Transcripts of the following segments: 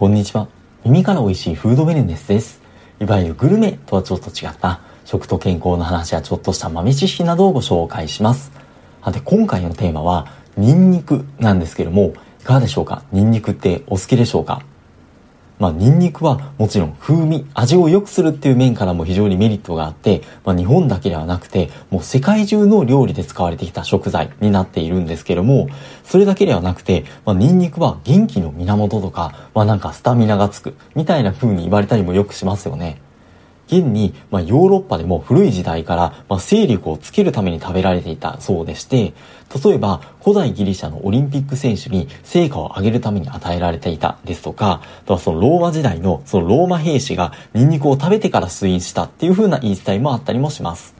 こんにちは。耳から美味しいフードウェルネスです。いわゆるグルメとはちょっと違った食と健康の話やちょっとした豆知識などをご紹介します。で、今回のテーマは、ニンニクなんですけども、いかがでしょうか？ニンニクってお好きでしょうか？まあ、ニンニクはもちろん風味、味を良くするっていう面からも非常にメリットがあって、まあ、日本だけではなくて、もう世界中の料理で使われてきた食材になっているんですけども、それだけではなくて、まあ、ニンニクは元気の源とか、まあ、なんかスタミナがつく、みたいな風に言われたりもよくしますよね。現に、まあ、ヨーロッパでも古い時代から、まあ、勢力をつけるために食べられていたそうでして、例えば古代ギリシャのオリンピック選手に成果を上げるために与えられていたですとか、あとはそのローマ時代のそのローマ兵士がニンニクを食べてから出院したっていう風な言い伝えもあったりもします。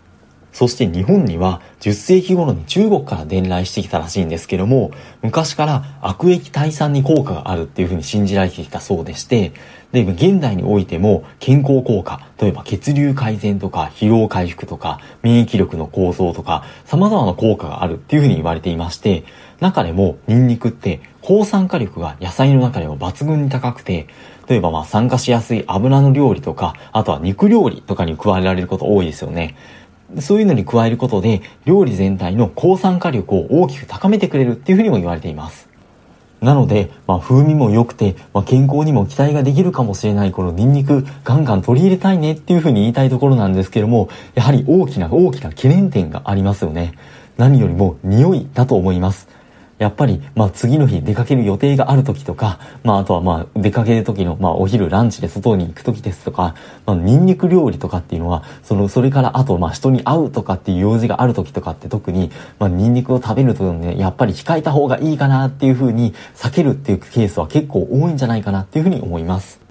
そして日本には10世紀頃に中国から伝来してきたらしいんですけども、昔から悪液退散に効果があるっていうふうに信じられてきたそうでして、で、現代においても健康効果、例えば血流改善とか疲労回復とか免疫力の構造とか様々な効果があるっていうふうに言われていまして、中でもニンニクって抗酸化力が野菜の中でも抜群に高くて、例えばまあ酸化しやすい油の料理とか、あとは肉料理とかに加えられること多いですよね。そういうのに加えることで、料理全体の抗酸化力を大きく高めてくれるっていうふうにも言われています。なので、まあ、風味も良くて、まあ、健康にも期待ができるかもしれないこのニンニク、ガンガン取り入れたいねっていうふうに言いたいところなんですけども、やはり大きな大きな懸念点がありますよね。何よりも匂いだと思います。やっぱり、まあ次の日出かける予定がある時とか、まああとはまあ出かける時の、まあお昼ランチで外に行く時ですとか、まあニンニク料理とかっていうのは、その、それからあとまあ人に会うとかっていう用事がある時とかって特に、まあニンニクを食べるとね、やっぱり控えた方がいいかなっていうふうに避けるっていうケースは結構多いんじゃないかなっていうふうに思います。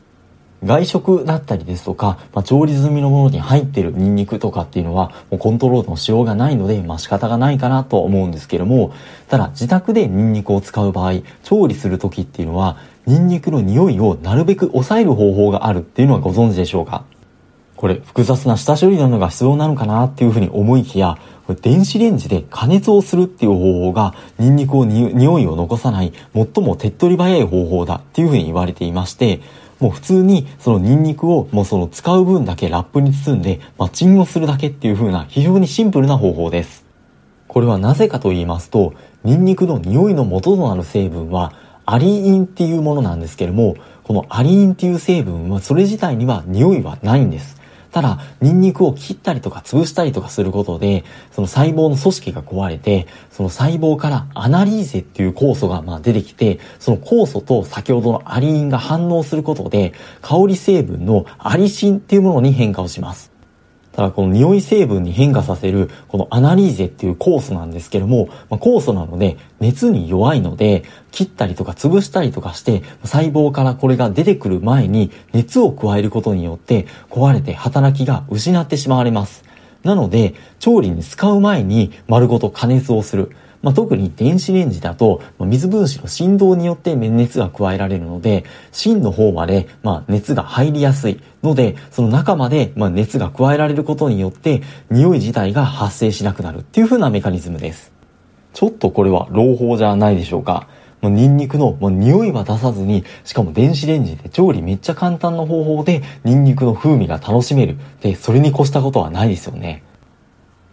外食だったりですとか、まあ、調理済みのものに入ってるニンニクとかっていうのは、もうコントロールのしようがないので、まあ、仕方がないかなと思うんですけれども、ただ自宅でニンニクを使う場合、調理する時っていうのは、ニンニクの匂いをなるべく抑える方法があるっていうのはご存知でしょうか？これ、複雑な下処理なのが必要なのかなっていうふうに思いきや、電子レンジで加熱をするっていう方法が、ニンニクをに匂いを残さない、最も手っ取り早い方法だっていうふうに言われていまして、もう普通にそのニンニクをもうその使う分だけラップに包んでマッチングをするだけっていう風な非常にシンプルな方法です。これはなぜかと言いますと、ニンニクの匂いの元となる成分はアリインっていうものなんですけれども、このアリインっていう成分はそれ自体には匂いはないんです。ただ、ニンニクを切ったりとか潰したりとかすることで、その細胞の組織が壊れて、その細胞からアナリーゼっていう酵素がまあ出てきて、その酵素と先ほどのアリインが反応することで、香り成分のアリシンっていうものに変化をします。ただこの匂い成分に変化させるこのアナリーゼっていう酵素なんですけども、まあ、酵素なので熱に弱いので切ったりとか潰したりとかして細胞からこれが出てくる前に熱を加えることによって壊れて働きが失ってしまわれます。なので調理に使う前に丸ごと加熱をする。まあ、特に電子レンジだと、まあ、水分子の振動によって熱が加えられるので、芯の方まで、まあ、熱が入りやすいので、その中まで、まあ、熱が加えられることによって、匂い自体が発生しなくなるっていう風なメカニズムです。ちょっとこれは朗報じゃないでしょうか。もうニンニクのもう匂いは出さずに、しかも電子レンジで調理めっちゃ簡単な方法でニンニクの風味が楽しめる。で、それに越したことはないですよね。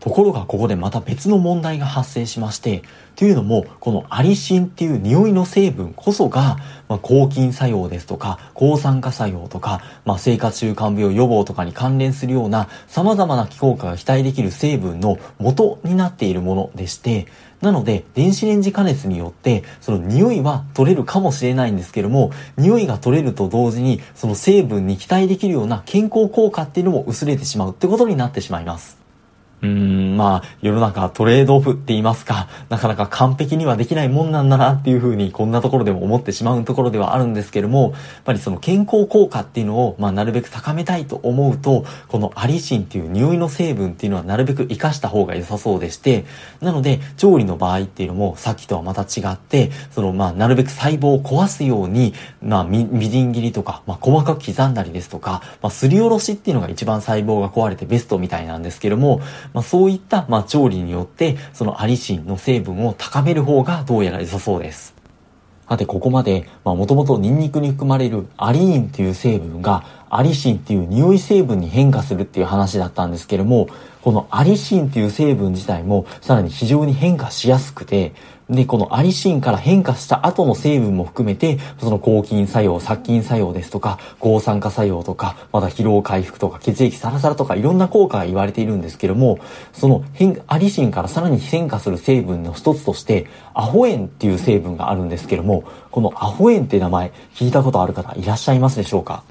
ところがここでまた別の問題が発生しまして、というのも、このアリシンっていう匂いの成分こそが、まあ、抗菌作用ですとか、抗酸化作用とか、まあ、生活習慣病予防とかに関連するような様々な効果が期待できる成分の元になっているものでして、なので、電子レンジ加熱によって、その匂いは取れるかもしれないんですけども、匂いが取れると同時に、その成分に期待できるような健康効果っていうのも薄れてしまうってことになってしまいます。うーん、まあ、世の中トレードオフって言いますか、なかなか完璧にはできないもんなんだなっていうふうに、こんなところでも思ってしまうところではあるんですけども、やっぱりその健康効果っていうのを、まあ、なるべく高めたいと思うと、このアリシンっていう匂いの成分っていうのはなるべく活かした方が良さそうでして、なので、調理の場合っていうのも、さっきとはまた違って、その、まあ、なるべく細胞を壊すように、まあ、み、みじん切りとか、まあ、細かく刻んだりですとか、まあ、すりおろしっていうのが一番細胞が壊れてベストみたいなんですけども、まあ、そういったった、まあ、調理によって、そのアリシンの成分を高める方がどうやら良さそうです。さて、ここまで、まあ、もともとニンニクに含まれるアリーンっていう成分が、アリシンっていう匂い成分に変化するっていう話だったんですけれども、このアリシンっていう成分自体もさらに非常に変化しやすくて、で、このアリシンから変化した後の成分も含めて、その抗菌作用、殺菌作用ですとか、抗酸化作用とか、また疲労回復とか、血液サラサラとか、いろんな効果が言われているんですけども、その変、アリシンからさらに変化する成分の一つとして、アホ塩っていう成分があるんですけども、このアホ塩って名前、聞いたことある方いらっしゃいますでしょうか？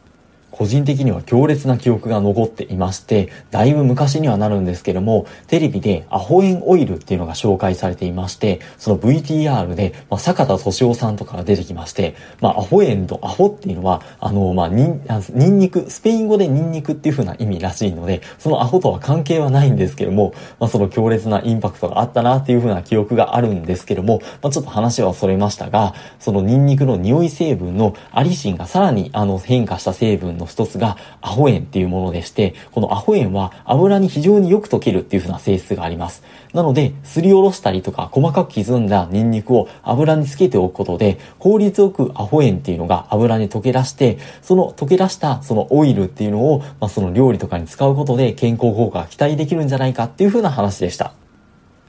個人的には強烈な記憶が残っていまして、だいぶ昔にはなるんですけども、テレビでアホエンオイルっていうのが紹介されていまして、その VTR で、まあ、坂田敏夫さんとかが出てきまして、まあ、アホエンとアホっていうのは、あの、まあ、ニン、ニンニク、スペイン語でニンニクっていう風な意味らしいので、そのアホとは関係はないんですけども、まあ、その強烈なインパクトがあったなっていう風な記憶があるんですけども、まあ、ちょっと話はそれましたが、そのニンニクの匂い成分のアリシンがさらにあの変化した成分の一つが、アホ塩っていうものでして、このアホ塩は油に非常によく溶けるっていう風な性質があります。なので、すりおろしたりとか細かく刻んだニンニクを油につけておくことで、効率よくアホ塩っていうのが油に溶け出して、その溶け出したそのオイルっていうのを、まあ、その料理とかに使うことで健康効果が期待できるんじゃないかっていう風な話でした。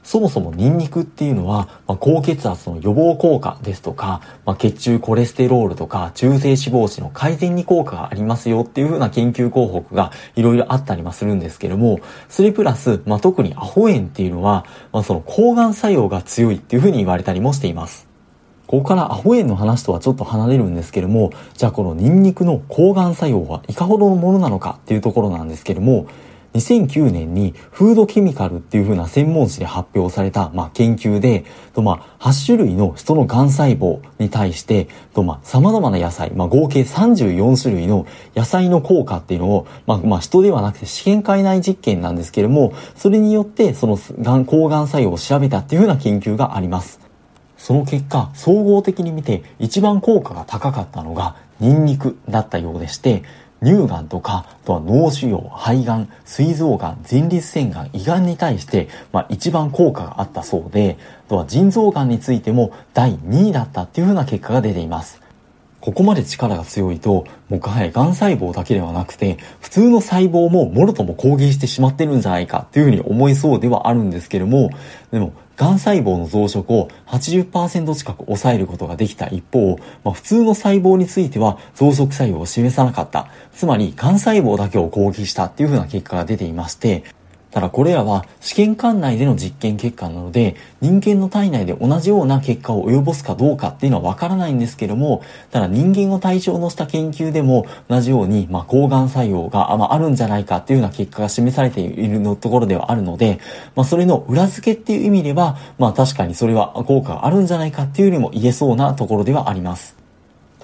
そもそもニンニクっていうのは、まあ、高血圧の予防効果ですとか、まあ、血中コレステロールとか中性脂肪値の改善に効果がありますよっていう風な研究広報がいろいろあったりもするんですけども、それプラス、まあ、特にアホ塩っていうのは、まあ、その抗がん作用が強いっていう風に言われたりもしています。ここからアホ塩の話とはちょっと離れるんですけども、じゃあこのニンニクの抗がん作用はいかほどのものなのかっていうところなんですけども、2009年にフードケミカルっていう風な専門誌で発表された、まあ、研究で、とまあ、8種類の人の癌細胞に対して、とまあ、様々な野菜、まあ、合計34種類の野菜の効果っていうのを、まあ、まあ、人ではなくて試験体内実験なんですけれども、それによってその癌、抗がん作用を調べたっていう風な研究があります。その結果、総合的に見て一番効果が高かったのが、ニンニクだったようでして、乳がんとか、あとは脳腫瘍、肺がん、膵臓がん、前立腺がん、胃がんに対して、まあ一番効果があったそうで、あとは腎臓がんについても第2位だったっていうふうな結果が出ています。ここまで力が強いと、もうがん細胞だけではなくて、普通の細胞ももろとも攻撃してしまってるんじゃないかっていうふうに思いそうではあるんですけれども、でも、がん細胞の増殖を80%近く抑えることができた一方、まあ、普通の細胞については増殖作用を示さなかった。つまり、がん細胞だけを攻撃したっていうふうな結果が出ていまして、ただこれらは試験管内での実験結果なので、人間の体内で同じような結果を及ぼすかどうかっていうのはわからないんですけども、ただ人間を対象とした研究でも同じように、まあ、抗がん作用が、まあ、あるんじゃないかっていうような結果が示されているのところではあるので、まあ、それの裏付けっていう意味では、まあ、確かにそれは効果があるんじゃないかっていうよりも言えそうなところではあります。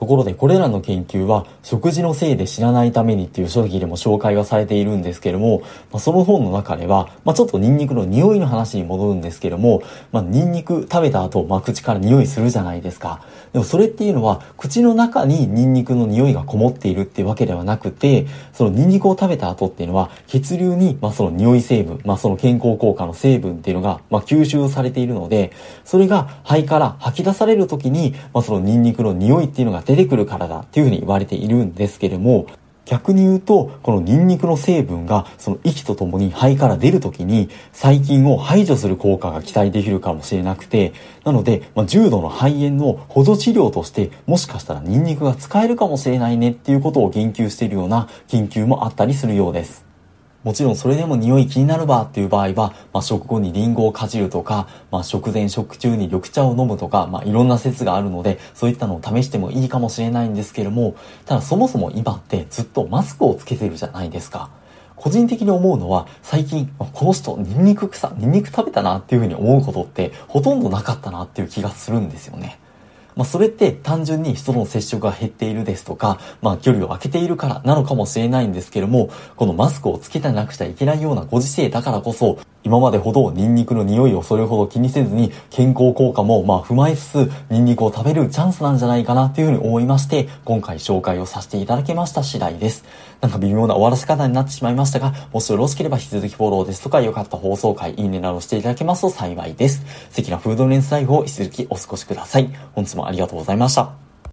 ところでこれらの研究は食事のせいで知らないためにっていう書籍でも紹介はされているんですけども、まあ、その本の中では、まあ、ちょっとニンニクの匂いの話に戻るんですけども、まあ、ニンニク食べた後、まあ、口から匂いするじゃないですか。でもそれっていうのは口の中にニンニクの匂いがこもっているっていうわけではなくて、そのニンニクを食べた後っていうのは血流に、まあ、その匂い成分、まあ、その健康効果の成分っていうのが、まあ、吸収されているので、それが肺から吐き出される時に、まあ、そのニンニクの匂いっていうのが出出てくるからだっていうふうに言われているんですけれども、逆に言うと、このニンニクの成分がその息とともに肺から出るときに細菌を排除する効果が期待できるかもしれなくて、なので、まあ、重度の肺炎の補助治療としてもしかしたらニンニクが使えるかもしれないねっていうことを言及しているような研究もあったりするようです。もちろんそれでも匂い気になるばっていう場合は、まあ、食後にリンゴをかじるとか、まあ、食前食中に緑茶を飲むとか、まあ、いろんな説があるので、そういったのを試してもいいかもしれないんですけれども、ただそもそも今ってずっとマスクをつけてるじゃないですか。個人的に思うのは、最近、この人、ニンニク臭、ニンニク食べたなっていうふうに思うことって、ほとんどなかったなっていう気がするんですよね。まあ、それって単純に人の接触が減っているですとか、まあ、距離を空けているからなのかもしれないんですけども、このマスクをつけてなくちゃいけないようなご時世だからこそ、今までほどニンニクの匂いをそれほど気にせずに健康効果もまあ踏まえつつニンニクを食べるチャンスなんじゃないかなというふうに思いまして今回紹介をさせていただきました次第です。なんか微妙な終わらせ方になってしまいましたがもしよろしければ引き続きフォローですとか良かった放送回、いいねなどしていただけますと幸いです。素敵なフードレンスライフを引き続きお過ごしください。本日もありがとうございました。